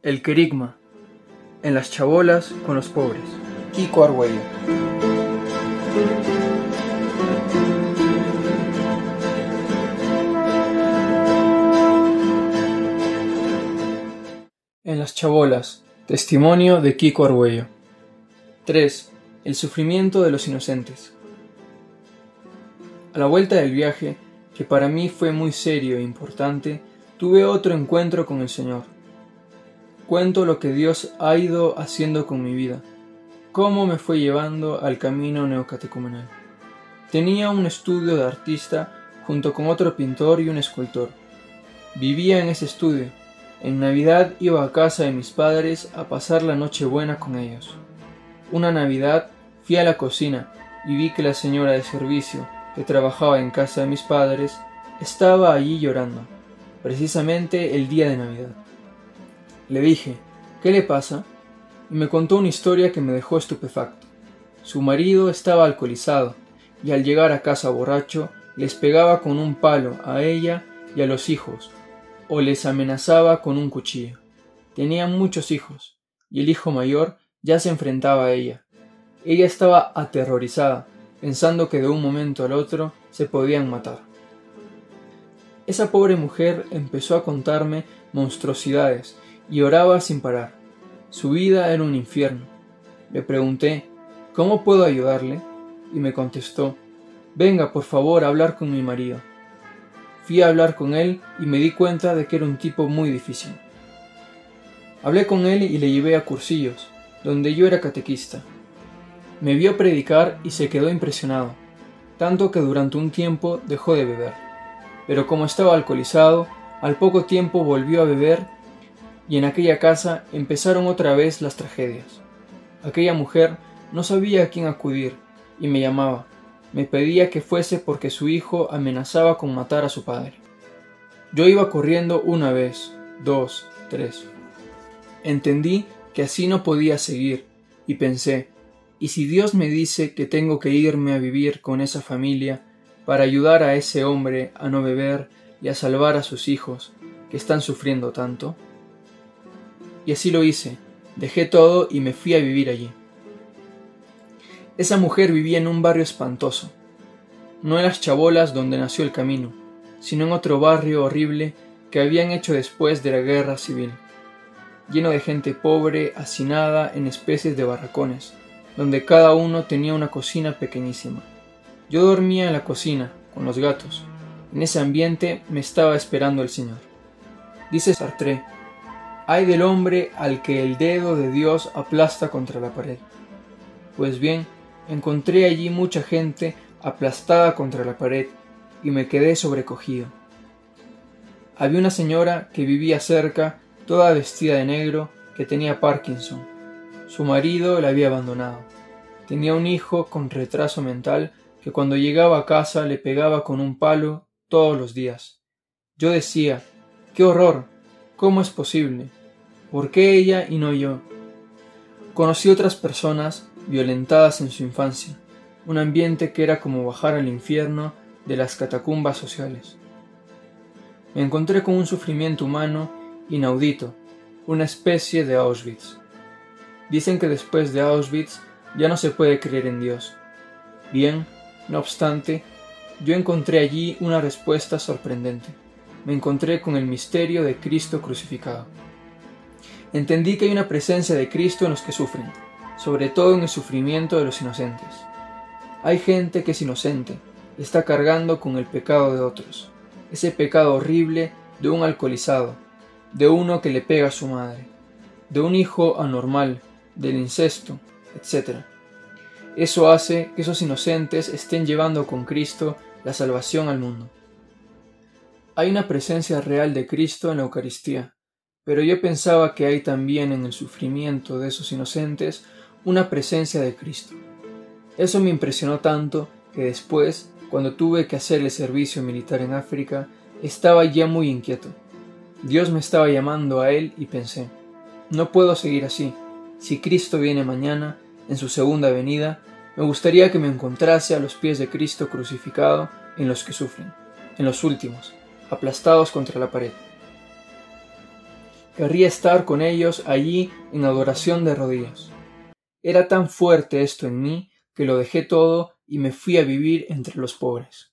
El querigma. En las chabolas con los pobres. Kiko Argüello. En las chabolas. Testimonio de Kiko Argüello. 3. El sufrimiento de los inocentes. A la vuelta del viaje, que para mí fue muy serio e importante, tuve otro encuentro con el Señor. Cuento lo que Dios ha ido haciendo con mi vida, cómo me fue llevando al camino neocatecumenal. Tenía un estudio de artista junto con otro pintor y un escultor. Vivía en ese estudio. En Navidad iba a casa de mis padres a pasar la noche buena con ellos. Una Navidad fui a la cocina y vi que la señora de servicio, que trabajaba en casa de mis padres, estaba allí llorando precisamente el día de Navidad. Le dije, ¿qué le pasa? Y me contó una historia que me dejó estupefacto. Su marido estaba alcoholizado y al llegar a casa borracho les pegaba con un palo a ella y a los hijos, o les amenazaba con un cuchillo. Tenían muchos hijos, y el hijo mayor ya se enfrentaba a ella. Ella estaba aterrorizada, pensando que de un momento al otro se podían matar. Esa pobre mujer empezó a contarme monstruosidades y oraba sin parar. Su vida era un infierno. Le pregunté, ¿cómo puedo ayudarle? Y me contestó, venga por favor a hablar con mi marido. Fui a hablar con él y me di cuenta de que era un tipo muy difícil. Hablé con él y le llevé a cursillos, donde yo era catequista. Me vio predicar y se quedó impresionado, tanto que durante un tiempo dejó de beber pero como estaba alcoholizado, al poco tiempo volvió a beber y en aquella casa empezaron otra vez las tragedias. Aquella mujer no sabía a quién acudir y me llamaba. Me pedía que fuese porque su hijo amenazaba con matar a su padre. Yo iba corriendo una vez, dos, tres. Entendí que así no podía seguir y pensé, ¿y si Dios me dice que tengo que irme a vivir con esa familia para ayudar a ese hombre a no beber y a salvar a sus hijos que están sufriendo tanto? Y así lo hice, dejé todo y me fui a vivir allí. Esa mujer vivía en un barrio espantoso, no en las chabolas donde nació el camino, sino en otro barrio horrible que habían hecho después de la guerra civil, lleno de gente pobre, hacinada en especies de barracones, donde cada uno tenía una cocina pequeñísima. Yo dormía en la cocina, con los gatos. En ese ambiente me estaba esperando el Señor. Dice Sartre, hay del hombre al que el dedo de Dios aplasta contra la pared. Pues bien, encontré allí mucha gente aplastada contra la pared y me quedé sobrecogido. Había una señora que vivía cerca, toda vestida de negro, que tenía Parkinson. Su marido la había abandonado. Tenía un hijo con retraso mental que cuando llegaba a casa le pegaba con un palo todos los días. Yo decía, ¡qué horror! ¿Cómo es posible? ¿Por qué ella y no yo? Conocí otras personas violentadas en su infancia, un ambiente que era como bajar al infierno de las catacumbas sociales. Me encontré con un sufrimiento humano inaudito, una especie de Auschwitz. Dicen que después de Auschwitz ya no se puede creer en Dios. Bien, no obstante, yo encontré allí una respuesta sorprendente. Me encontré con el misterio de Cristo crucificado. Entendí que hay una presencia de Cristo en los que sufren, sobre todo en el sufrimiento de los inocentes. Hay gente que es inocente, está cargando con el pecado de otros, ese pecado horrible de un alcoholizado, de uno que le pega a su madre, de un hijo anormal, del incesto, etc. Eso hace que esos inocentes estén llevando con Cristo la salvación al mundo. Hay una presencia real de Cristo en la Eucaristía, pero yo pensaba que hay también en el sufrimiento de esos inocentes una presencia de Cristo. Eso me impresionó tanto que después, cuando tuve que hacer el servicio militar en África, estaba ya muy inquieto. Dios me estaba llamando a Él y pensé, no puedo seguir así. Si Cristo viene mañana, en su segunda venida, me gustaría que me encontrase a los pies de Cristo crucificado en los que sufren, en los últimos, aplastados contra la pared. Querría estar con ellos allí en adoración de rodillas. Era tan fuerte esto en mí que lo dejé todo y me fui a vivir entre los pobres.